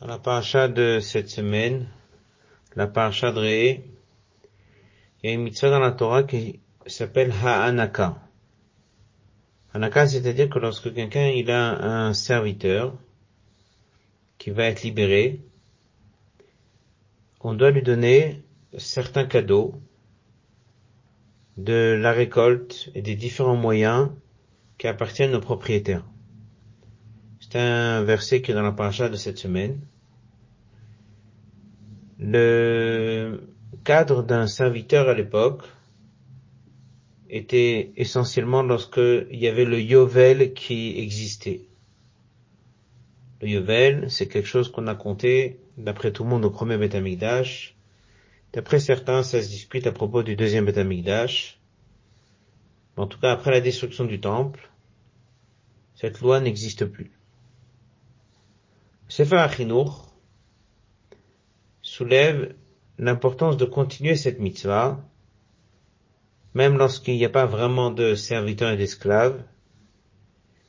Dans la paracha de cette semaine, la paracha de Ré, il y a une mitzvah dans la Torah qui s'appelle Ha'anaka. Ha'anaka, c'est-à-dire que lorsque quelqu'un il a un serviteur qui va être libéré, on doit lui donner certains cadeaux de la récolte et des différents moyens qui appartiennent aux propriétaires. C'est un verset qui est dans la paracha de cette semaine. Le cadre d'un serviteur à l'époque était essentiellement lorsque il y avait le Yovel qui existait. Le Yovel, c'est quelque chose qu'on a compté, d'après tout le monde, au premier Beth D'après certains, ça se discute à propos du deuxième Beth En tout cas, après la destruction du temple, cette loi n'existe plus. Sefer Achinour soulève l'importance de continuer cette mitzvah, même lorsqu'il n'y a pas vraiment de serviteurs et d'esclaves,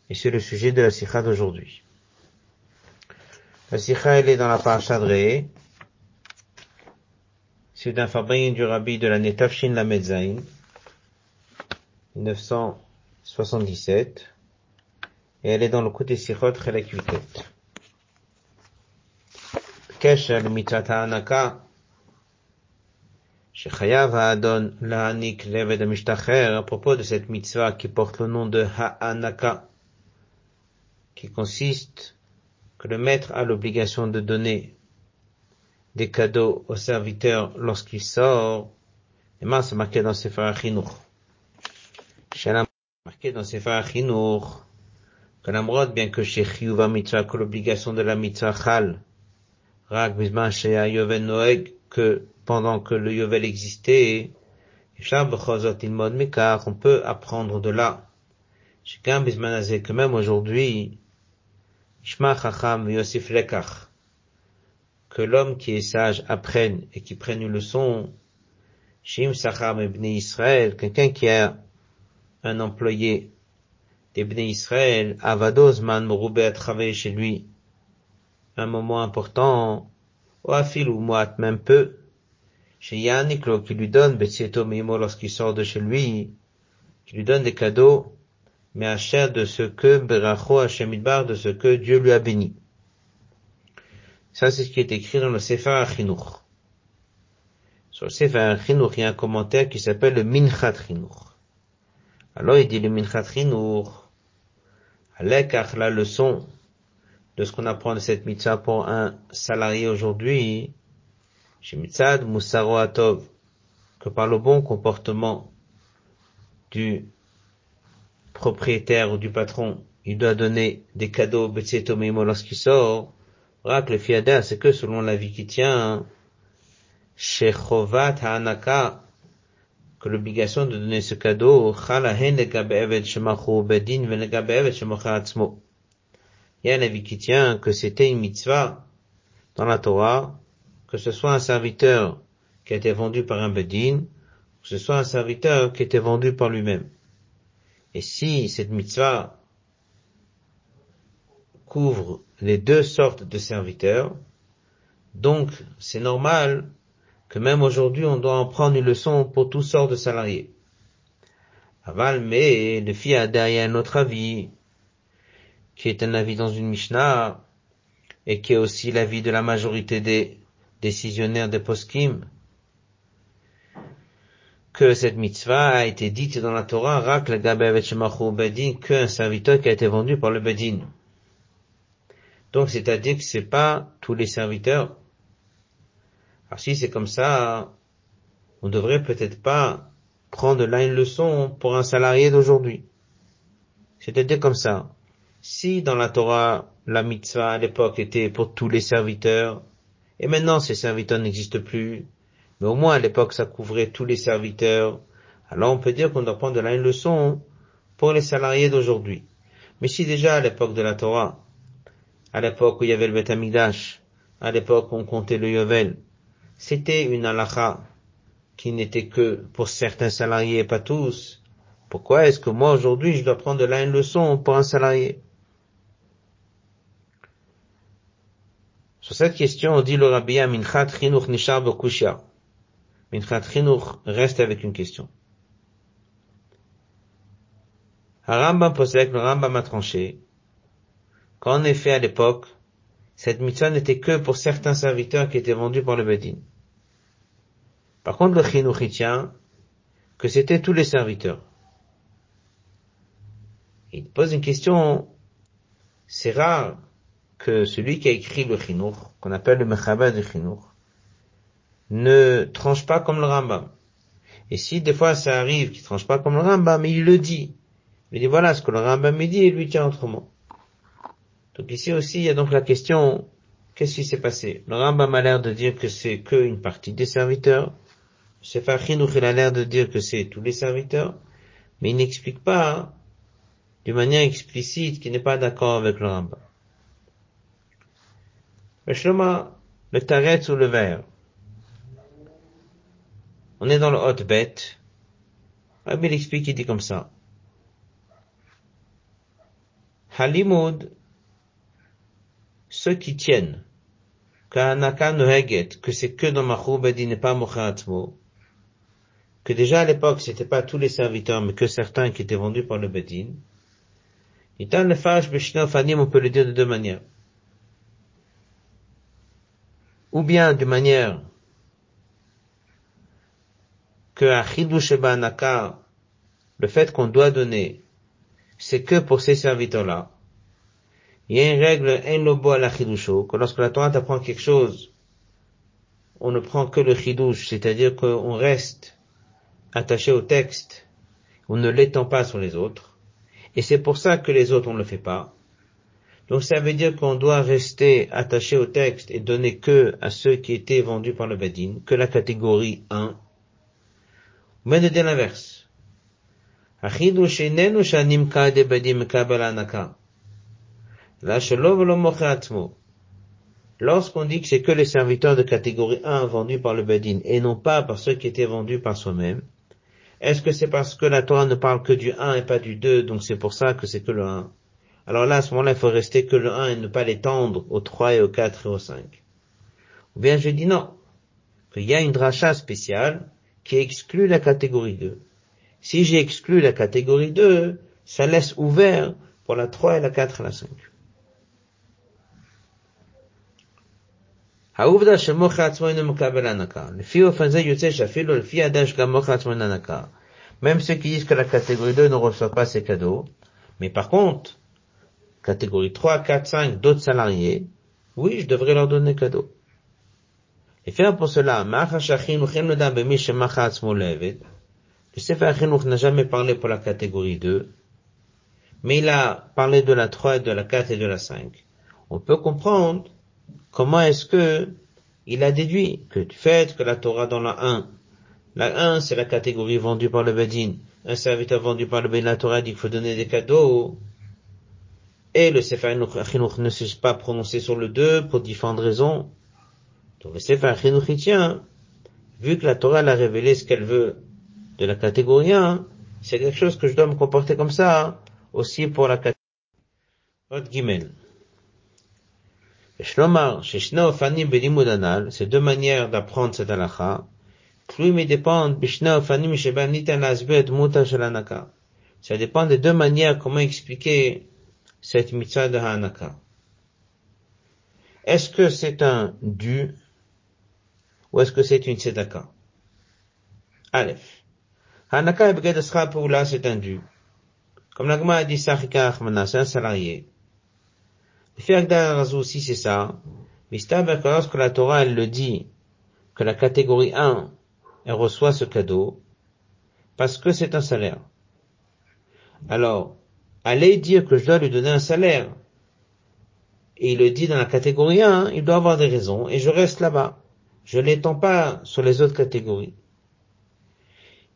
et c'est le sujet de la sikha d'aujourd'hui. La sikha, elle est dans la paracha de c'est d'un fabricant du rabbi de la Netafshin la 1977, et elle est dans le côté sikhot Chelek קשר למצוות ההנקה שחייב האדון להעניק לעבד המשתחרר, à propos de cette mitzvah qui porte le nom de Ha'anaka, qui consiste que le maître a l'obligation de donner des cadeaux au serviteur lorsqu'il sort, et moi c'est marqué dans Sefer HaChinuch. C'est marqué dans Sefer HaChinuch que l'amrod, bien que chez Chiyuva mitzvah, que l'obligation de la mitzvah chal, que pendant que le Yovel existait, on peut apprendre de là. que même aujourd'hui, que l'homme qui est sage apprenne et qui prenne une leçon, Israël, quelqu'un qui a un employé des Israël, Avadosman Morubé a travaillé chez lui, un moment important, ou moite même peu, chez Yannick, qui lui donne Betsieto Mimo lorsqu'il sort de chez lui, qui lui donne des cadeaux, mais à cher de ce que Beracho Hashemidbar, de ce que Dieu lui a béni. Ça, c'est ce qui est écrit dans le Sefer Achinour. Sur le Sefer Achinour, il y a un commentaire qui s'appelle le Minchat Chinour. Alors, il dit le Minchat Chinour, à la leçon de ce qu'on apprend de cette mitzvah pour un salarié aujourd'hui, chez Mitzad Atov, que par le bon comportement du propriétaire ou du patron, il doit donner des cadeaux Betsetomimo lorsqu'il sort, Rak le fiada, c'est que selon la vie qui tient, chez Chovat Hanaka, que l'obligation de donner ce cadeau, Chalahen legabe evet shemachu bedin venegabe evet shemachu il y a un avis qui tient que c'était une mitzvah dans la Torah, que ce soit un serviteur qui a été vendu par un bedin, que ce soit un serviteur qui a été vendu par lui-même. Et si cette mitzvah couvre les deux sortes de serviteurs, donc c'est normal que même aujourd'hui on doit en prendre une leçon pour toutes sortes de salariés. Aval, mais le fils a derrière un autre avis, qui est un avis dans une Mishnah, et qui est aussi l'avis de la majorité des décisionnaires des poskim, que cette mitzvah a été dite dans la Torah, rak le bedin, qu'un serviteur qui a été vendu par le bedin. Donc, c'est-à-dire que c'est pas tous les serviteurs. Alors, si c'est comme ça, on devrait peut-être pas prendre là une leçon pour un salarié d'aujourd'hui. C'est-à-dire comme ça. Si dans la Torah, la mitzvah à l'époque était pour tous les serviteurs, et maintenant ces serviteurs n'existent plus, mais au moins à l'époque ça couvrait tous les serviteurs, alors on peut dire qu'on doit prendre de là une leçon pour les salariés d'aujourd'hui. Mais si déjà à l'époque de la Torah, à l'époque où il y avait le Beth à l'époque où on comptait le Yovel, c'était une halakha qui n'était que pour certains salariés et pas tous, pourquoi est-ce que moi aujourd'hui je dois prendre de là une leçon pour un salarié? Sur cette question, on dit le Rabbi Minchat Chinuch Nishar Bokushia. Minchat Chinuch reste avec une question. Harambam possède, le Rambam a tranché, qu'en effet à l'époque, cette mitzvah n'était que pour certains serviteurs qui étaient vendus par le Bedin. Par contre, le Chinuch que c'était tous les serviteurs. Il pose une question, c'est rare que celui qui a écrit le Chinour, qu'on appelle le Mechabad du Chinour, ne tranche pas comme le Rambam. Et si des fois ça arrive qu'il tranche pas comme le Rambam, il le dit. Il dit voilà ce que le Rambam me dit et lui tient autrement. Donc ici aussi, il y a donc la question, qu'est-ce qui s'est passé? Le Rambam a l'air de dire que c'est qu'une partie des serviteurs. Sefer Chinuch, il a l'air de dire que c'est tous les serviteurs. Mais il n'explique pas d'une manière explicite qui n'est pas d'accord avec le Rambam. Le Shloma, le Taret ou le verre. On est dans le hot bête. Rabbi il explique, il dit comme ça. Halimud, ceux qui tiennent, que c'est que dans Machoubedi n'est pas Mochaatmo, que déjà à l'époque c'était pas tous les serviteurs, mais que certains qui étaient vendus par le Bedin, on peut le dire de deux manières. Ou bien de manière que à le fait qu'on doit donner, c'est que pour ces serviteurs-là. Il y a une règle, un lobo à la chidusho, que lorsque la Torah apprend quelque chose, on ne prend que le chidouche, c'est-à-dire qu'on reste attaché au texte, on ne l'étend pas sur les autres. Et c'est pour ça que les autres, on ne le fait pas. Donc ça veut dire qu'on doit rester attaché au texte et donner que à ceux qui étaient vendus par le Badin, que la catégorie 1. Mais de l'inverse. Lorsqu'on dit que c'est que les serviteurs de catégorie 1 vendus par le Badin et non pas par ceux qui étaient vendus par soi-même, est-ce que c'est parce que la Torah ne parle que du 1 et pas du 2, donc c'est pour ça que c'est que le 1 Alors là, à ce moment-là, il faut rester que le 1 et ne pas l'étendre au 3 et au 4 et au 5. Ou bien je dis non, qu'il y a une dracha spéciale qui exclut la catégorie 2. Si j'ai exclu la catégorie 2, ça laisse ouvert pour la 3 et la 4 et la 5. העובדה שמוכר עצמו אינו מקבל הנקה. לפי אופן זה יוצא שאפילו לפי הדעה שגם מוכר עצמו אינו הנקה. Même ceux qui disent que la catégorie 2 ne reçoit pas ces cadeaux. Mais par contre, catégorie 3, 4, 5, d'autres salariés, oui, je devrais leur donner cadeau. Et faire pour cela, le Sefer n'a jamais parlé pour la catégorie 2, mais il a parlé de la 3, de la 4 et de la 5. On peut comprendre comment est-ce que il a déduit que du fait que la Torah dans la 1, la 1 c'est la catégorie vendue par le Bedin, un serviteur vendu par le Bedin, la Torah dit qu'il faut donner des cadeaux, et le Sefer Chinuch ne s'est pas prononcé sur le 2 pour différentes raisons. Donc le Sefer Chinuch tient, vu que la Torah l'a révélé ce qu'elle veut de la catégorie 1, c'est quelque chose que je dois me comporter comme ça, aussi pour la catégorie. Ces deux manières d'apprendre cette halakha, ça dépend des deux manières comment expliquer cette mitzvah de Hanaka. Est-ce que c'est un dû ou est-ce que c'est une tzedaka Aleph. Hanaka et c'est un dû. Comme l'agma dit Sachika Achmana, c'est un salarié. Le aussi, c'est ça. Mais que la Torah, elle le dit, que la catégorie 1, elle reçoit ce cadeau, parce que c'est un salaire. Alors, allez dire que je dois lui donner un salaire, et il le dit dans la catégorie 1, il doit avoir des raisons, et je reste là-bas. Je l'étends pas sur les autres catégories.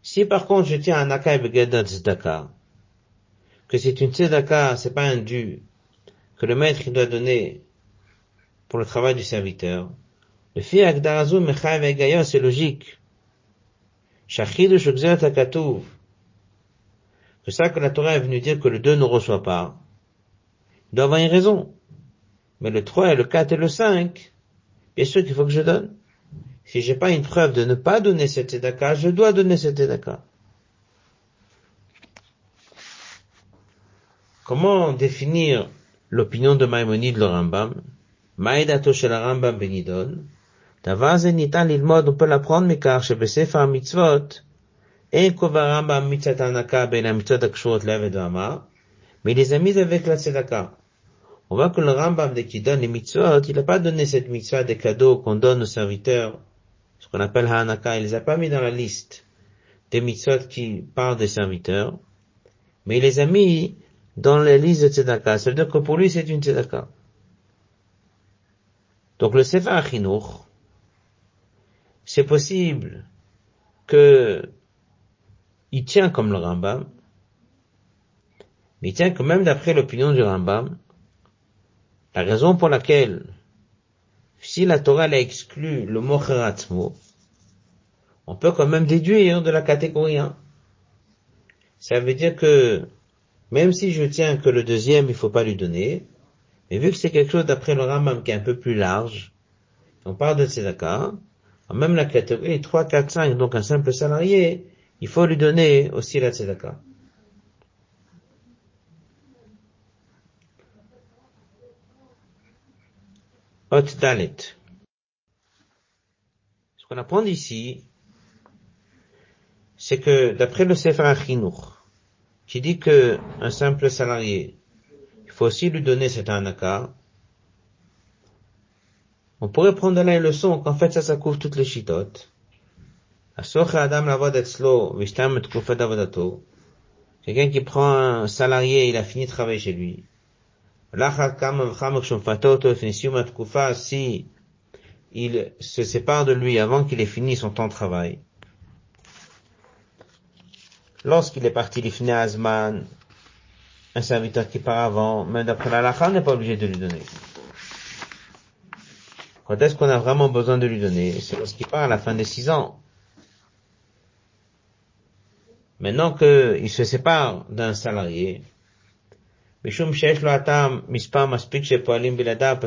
Si par contre je tiens un Akai Begadat Tzedaka, que c'est une Tzedaka, c'est pas un dû, que le maître doit donner pour le travail du serviteur, le fi agdarazu mechav c'est logique. Shachidu. C'est ça que la Torah est venue dire que le 2 ne reçoit pas. Il doit avoir une raison. Mais le 3 et le 4 et le 5, bien sûr qu'il faut que je donne. Si j'ai pas une preuve de ne pas donner cette tzedaka, je dois donner cette edaka. Comment définir l'opinion de Maïmonide le Rambam? Maïdato shel Rambam benidon. On peut l'apprendre, mais car chez Mitzvot, Rambam mais il les a mis avec la tzedaka. On voit que le Rambam, dès qu'il donne les mitzvot, il n'a pas donné cette mitzvah des cadeaux qu'on donne aux serviteurs, ce qu'on appelle Hanaka, il les a pas mis dans la liste des mitzvot qui parlent des serviteurs, mais il les a mis dans la liste de tzedaka. Ça veut dire que pour lui, c'est une tzedaka. Donc le Sefer Achinour, c'est possible que il tient comme le Rambam, mais il tient que même d'après l'opinion du Rambam, la raison pour laquelle, si la Torah a exclu le mot on peut quand même déduire de la catégorie 1. Ça veut dire que, même si je tiens que le deuxième, il faut pas lui donner, mais vu que c'est quelque chose d'après le Rambam qui est un peu plus large, on parle de tzedaka, même la catégorie 3, 4, 5, donc un simple salarié, il faut lui donner aussi la tzedaka. Hot Dalet. Ce qu'on apprend ici, c'est que d'après le Sefer Achinour, qui dit que un simple salarié, il faut aussi lui donner cet anaka, on pourrait prendre là une leçon qu'en fait ça, ça couvre toutes les chitotes. Quelqu'un qui prend un salarié, il a fini de travailler chez lui. Si il se sépare de lui avant qu'il ait fini son temps de travail, lorsqu'il est parti l'ifne Azman, un serviteur qui part avant, même d'après la n'est pas obligé de lui donner. Quand est-ce qu'on a vraiment besoin de lui donner? C'est lorsqu'il part à la fin des six ans. Maintenant qu'il se sépare d'un salarié, parce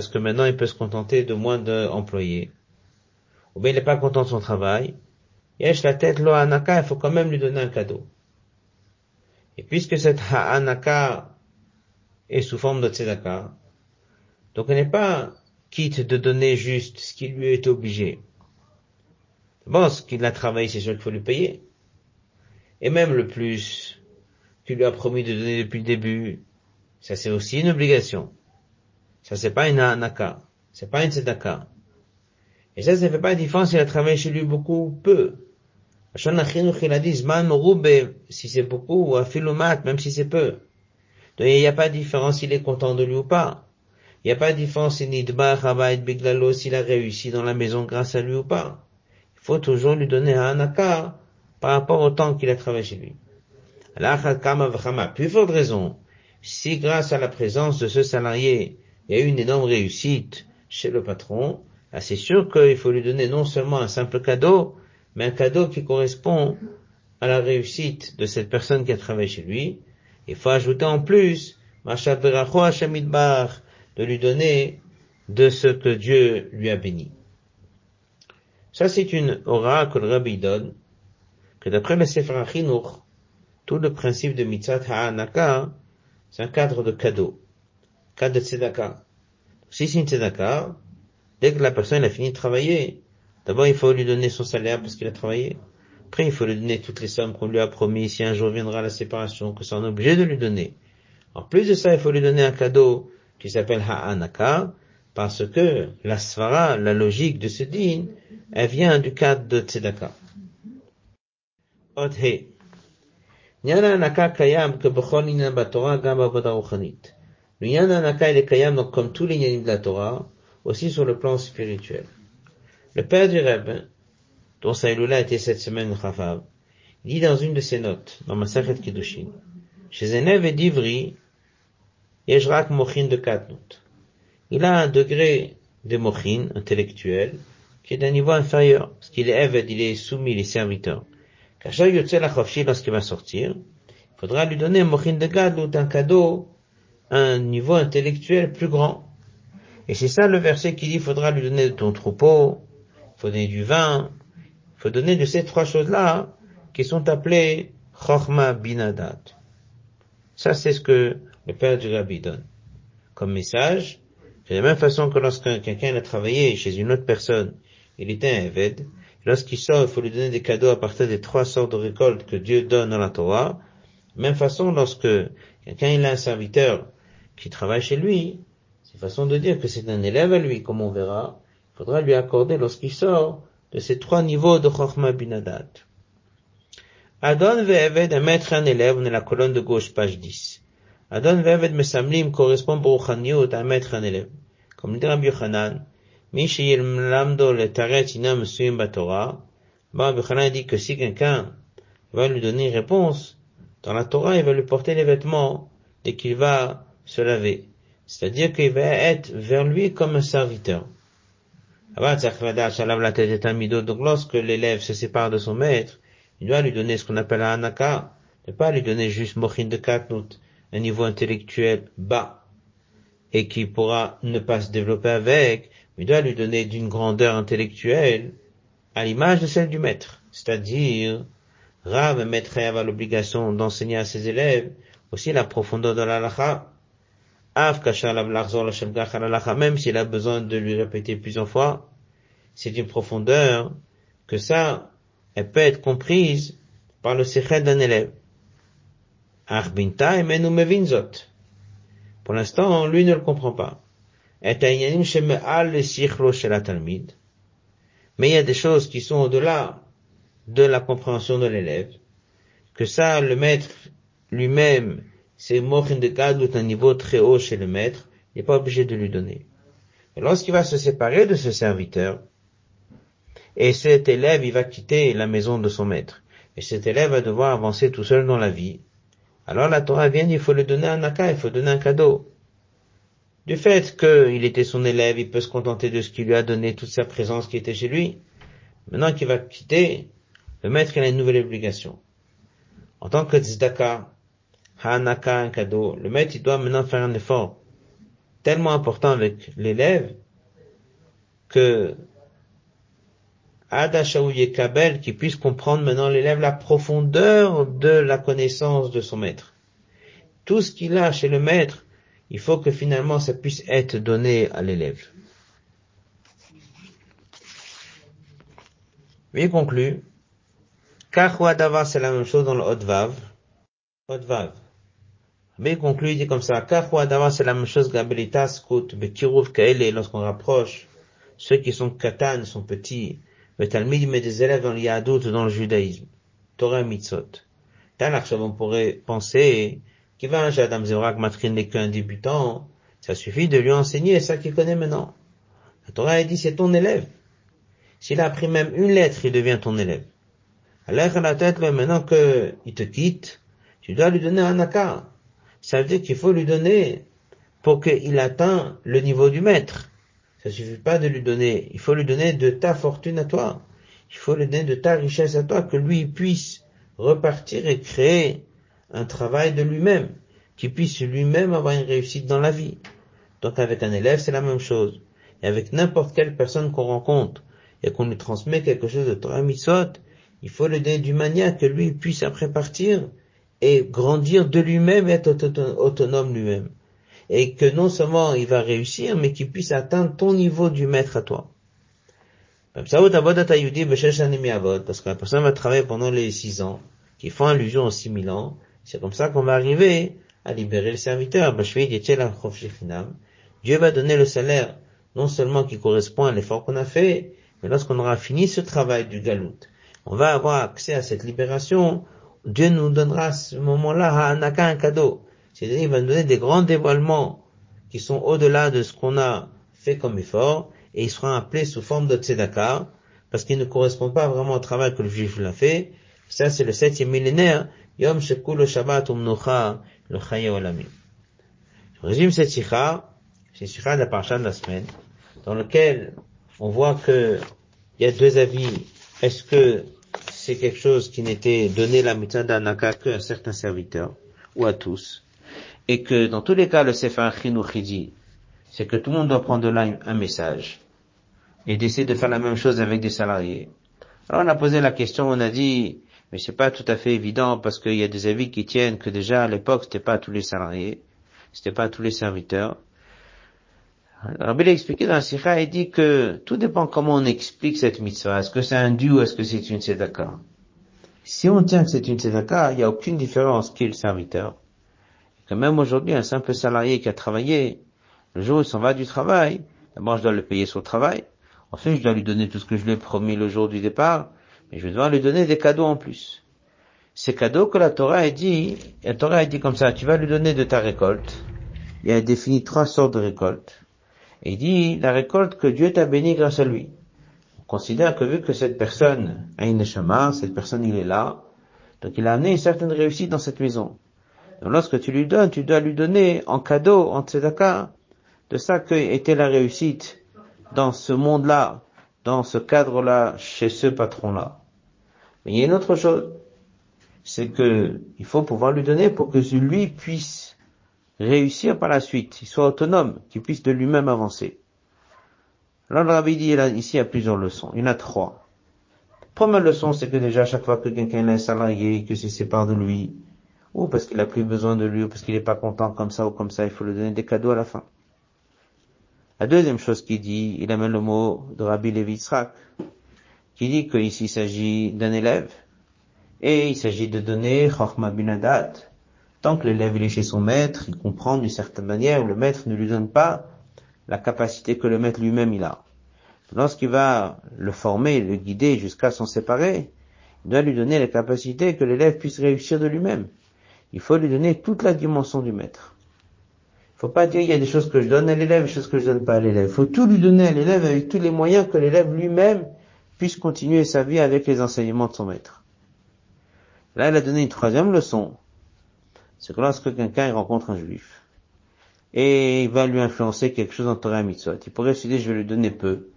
que maintenant il peut se contenter de moins d'employés. Ou bien il n'est pas content de son travail. La tête lo il faut quand même lui donner un cadeau. Et puisque cette ha'anaka est sous forme de tzedaka, donc il n'est pas quitte de donner juste ce qui lui est obligé. Bon, ce qu'il a travaillé, c'est sûr qu'il faut lui payer. Et même le plus qu'il lui a promis de donner depuis le début, ça c'est aussi une obligation. Ça c'est pas une anaka. C'est pas une tzedaka. Et ça, ça ne fait pas de différence s'il a travaillé chez lui beaucoup ou peu. il a dit, si c'est beaucoup, ou filomat, même si c'est peu. Donc il n'y a pas de différence s'il est content de lui ou pas. Il n'y a pas de différence si Nidbar, Habayt, Biglalo, s'il a réussi dans la maison grâce à lui ou pas. Il faut toujours lui donner un anaka par rapport au temps qu'il a travaillé chez lui. Plus forte raison, si grâce à la présence de ce salarié, il y a eu une énorme réussite chez le patron, c'est sûr qu'il faut lui donner non seulement un simple cadeau, mais un cadeau qui correspond à la réussite de cette personne qui a travaillé chez lui. Il faut ajouter en plus, de lui donner de ce que Dieu lui a béni. Ça, c'est une aura que le rabbi donne, que d'après le Sefer tout le principe de mitzat ha'anaka, c'est un cadre de cadeau, cadre de tzedaka. Si c'est une tzedaka, dès que la personne a fini de travailler, d'abord il faut lui donner son salaire parce qu'il a travaillé. Après, il faut lui donner toutes les sommes qu'on lui a promis si un jour viendra la séparation, que ça en est obligé de lui donner. En plus de ça, il faut lui donner un cadeau qui s'appelle Ha'anaka, parce que la svara, la logique de ce din, elle vient du cadre de tzedaka. Le père du dont sa a été cette semaine Chafav, dit dans une de ses notes, dans Masachet Kiddushin, chez Divri, de. Il a un degré de Mochin intellectuel qui est d'un niveau inférieur, parce qu'il est il est soumis, il est serviteur. Kacher Yotzel Achofshi, lorsqu'il va sortir, il faudra lui donner un Mochin de Gadlut, un cadeau, un niveau intellectuel plus grand. Et c'est ça le verset qui dit, il faudra lui donner de ton troupeau, il faut donner du vin, il faut donner de ces trois choses-là qui sont appelées Chochma Binadat. Ça, c'est ce que le père du Rabbi donne comme message. De la même façon que lorsque quelqu'un a travaillé chez une autre personne, il était un Eved, lorsqu'il sort, il faut lui donner des cadeaux à partir des trois sortes de récoltes que Dieu donne dans la Torah. Même façon, lorsque quelqu'un il a un serviteur qui travaille chez lui, c'est façon de dire que c'est un élève à lui, comme on verra. Il faudra lui accorder lorsqu'il sort de ces trois niveaux de Chochma Binadat. Adon ve'eved, un maître un élève, on est la colonne de gauche, page 10. Adon ve'eved mesamlim correspond pour à un maître et un élève. Comme le dit Rabbi Yochanan, mi lamdo le taret inam Rabbi Yochanan dit que si quelqu'un va lui donner réponse, dans la Torah, il va lui porter les vêtements et qu'il va se laver. C'est-à-dire qu'il va être vers lui comme un serviteur. Donc lorsque l'élève se sépare de son maître, il doit lui donner ce qu'on appelle un anaka, ne pas lui donner juste mochin de katnout, un niveau intellectuel bas, et qui pourra ne pas se développer avec, il doit lui donner d'une grandeur intellectuelle à l'image de celle du maître. C'est-à-dire, Rav, maître, a l'obligation d'enseigner à ses élèves aussi la profondeur de l'alacha, même s'il a besoin de lui répéter plusieurs fois, c'est une profondeur que ça, elle peut être comprise par le secret d'un élève. Pour l'instant, lui ne le comprend pas. Mais il y a des choses qui sont au-delà de la compréhension de l'élève, que ça, le maître lui-même, c'est mochin de un niveau très haut chez le maître, il n'est pas obligé de lui donner. Lorsqu'il va se séparer de ce serviteur, et cet élève, il va quitter la maison de son maître, et cet élève va devoir avancer tout seul dans la vie, alors la Torah vient, il faut lui donner un naka, il faut donner un cadeau. Du fait qu'il était son élève, il peut se contenter de ce qu'il lui a donné, toute sa présence qui était chez lui. Maintenant qu'il va quitter, le maître il a une nouvelle obligation. En tant que tzedaka, Hanaka, un cadeau. Le maître, il doit maintenant faire un effort tellement important avec l'élève que Adashaouye Kabel qui puisse comprendre maintenant l'élève la profondeur de la connaissance de son maître. Tout ce qu'il a chez le maître, il faut que finalement ça puisse être donné à l'élève. Il conclut. Kahwa c'est la même chose dans le Hotvav. Hotvav. Mais il conclut, il dit comme ça, d'avant c'est la même chose, Gabelitas, Kut, Bekiruv, Kaele, lorsqu'on rapproche, ceux qui sont katan, sont petits, le Talmud met des élèves dans l'Yadout, dans le judaïsme. Torah Mitzot. Tanakh, on pourrait penser, qu'il va un Adam Zerak Matrin n'est qu'un débutant, ça suffit de lui enseigner ça qu'il connaît maintenant. La Torah dit, c'est ton élève. S'il a appris même une lettre, il devient ton élève. Alors, à la tête, maintenant qu'il te quitte, tu dois lui donner un accord ça veut dire qu'il faut lui donner pour qu'il atteigne le niveau du maître. Ça suffit pas de lui donner, il faut lui donner de ta fortune à toi. Il faut lui donner de ta richesse à toi, que lui puisse repartir et créer un travail de lui-même, qu'il puisse lui-même avoir une réussite dans la vie. Donc avec un élève, c'est la même chose. Et avec n'importe quelle personne qu'on rencontre et qu'on lui transmet quelque chose de Torah il faut le donner d'une manière que lui puisse après partir et grandir de lui-même, être autonome lui-même. Et que non seulement il va réussir, mais qu'il puisse atteindre ton niveau du maître à toi. Parce que la personne va travailler pendant les six ans, qui font allusion aux six mille ans, c'est comme ça qu'on va arriver à libérer le serviteur. Dieu va donner le salaire, non seulement qui correspond à l'effort qu'on a fait, mais lorsqu'on aura fini ce travail du galout, on va avoir accès à cette libération Dieu nous donnera à ce moment-là un un cadeau. C'est-à-dire, il va nous donner des grands dévoilements qui sont au-delà de ce qu'on a fait comme effort, et ils seront appelés sous forme de tzedaka, parce qu'ils ne correspondent pas vraiment au travail que le juif l'a fait. Ça, c'est le septième millénaire, Yom Shekul Shabbat Umnucha, le Chaya Olami. Je résume cette sikha, c'est sikha de la parcha de la semaine, dans lequel on voit que il y a deux avis. Est-ce que c'est quelque chose qui n'était donné la mitzvah d'Anaka qu'à certains serviteurs, ou à tous, et que dans tous les cas, le Sefer Chinuch dit, c'est que tout le monde doit prendre de là un message et d'essayer de faire la même chose avec des salariés. Alors on a posé la question, on a dit, mais c'est pas tout à fait évident parce qu'il y a des avis qui tiennent que déjà à l'époque c'était pas tous les salariés, c'était pas tous les serviteurs. Rabbi l'a expliqué dans la Sikha, il dit que tout dépend comment on explique cette mitzvah. Est-ce que c'est un dû ou est-ce que c'est une tzedaka? Si on tient que c'est une tzedaka, il n'y a aucune différence qui est le serviteur. Et que même aujourd'hui, un simple salarié qui a travaillé, le jour où il s'en va du travail, d'abord je dois le payer son travail, ensuite je dois lui donner tout ce que je lui ai promis le jour du départ, mais je vais devoir lui donner des cadeaux en plus. Ces cadeaux que la Torah a dit, la Torah a dit comme ça, tu vas lui donner de ta récolte. Il a défini trois sortes de récoltes. Et il dit, la récolte que Dieu t'a bénie grâce à lui. On considère que vu que cette personne a une chemin, cette personne il est là, donc il a amené une certaine réussite dans cette maison. Donc lorsque tu lui donnes, tu dois lui donner en cadeau, en tzedaka, de ça que était la réussite dans ce monde-là, dans ce cadre-là, chez ce patron-là. Mais il y a une autre chose, c'est que il faut pouvoir lui donner pour que lui puisse réussir par la suite, qu'il soit autonome, qu'il puisse de lui-même avancer. Là, le rabbi ici il a plusieurs leçons. Il y en a trois. première leçon, c'est que déjà, chaque fois que quelqu'un est un salarié, que se sépare de lui, ou parce qu'il a plus besoin de lui, ou parce qu'il n'est pas content comme ça ou comme ça, il faut lui donner des cadeaux à la fin. La deuxième chose qu'il dit, il amène le mot de Rabbi Levi qui dit qu'ici il s'agit d'un élève, et il s'agit de donner Chochma Binadat. Tant que l'élève est chez son maître, il comprend d'une certaine manière, le maître ne lui donne pas la capacité que le maître lui-même il a. Lorsqu'il va le former, le guider jusqu'à s'en séparer, il doit lui donner la capacité que l'élève puisse réussir de lui-même. Il faut lui donner toute la dimension du maître. Faut pas dire il y a des choses que je donne à l'élève, des choses que je donne pas à l'élève. Faut tout lui donner à l'élève avec tous les moyens que l'élève lui-même puisse continuer sa vie avec les enseignements de son maître. Là, il a donné une troisième leçon. C'est que lorsque quelqu'un rencontre un juif, et il va lui influencer quelque chose en Torah Mitzvot, il pourrait se dire je vais lui donner peu.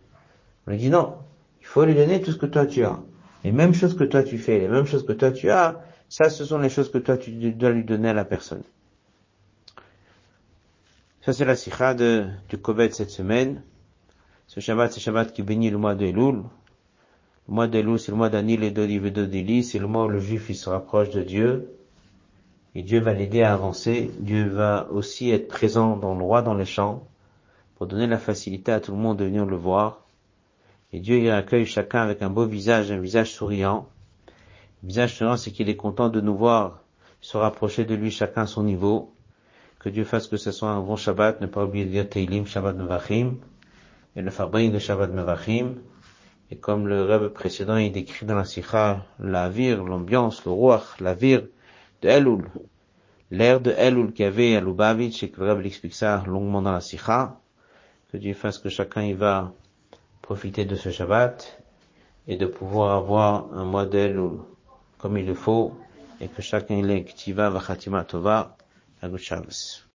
On lui dit non, il faut lui donner tout ce que toi tu as. Les mêmes choses que toi tu fais, les mêmes choses que toi tu as, ça ce sont les choses que toi tu dois lui donner à la personne. Ça, c'est la sikha de, du Kovet cette semaine. Ce Shabbat, c'est Shabbat qui bénit le mois de Elul. Le mois de c'est le mois d'Anil et d'Odili, c'est le mois où le juif, il se rapproche de Dieu. Et Dieu va l'aider à avancer. Dieu va aussi être présent dans le roi, dans les champs, pour donner la facilité à tout le monde de venir le voir. Et Dieu, il accueille chacun avec un beau visage, un visage souriant. Le visage souriant, c'est qu'il est content de nous voir se rapprocher de lui chacun à son niveau. Que Dieu fasse que ce soit un bon Shabbat, ne pas oublier de dire Teilim Shabbat Mevachim, et le fabrique de Shabbat Mevachim. Et comme le rêve précédent, il décrit dans la Sikha la vire, l'ambiance, le roi, la vire de Elul, l'air de Elul qu'il y avait à Lubavitch, et que le rêve explique ça longuement dans la Sikha. Que Dieu fasse que chacun y va profiter de ce Shabbat, et de pouvoir avoir un modèle comme il le faut, et que chacun il est va Vachatima Tova, a good Shabbos.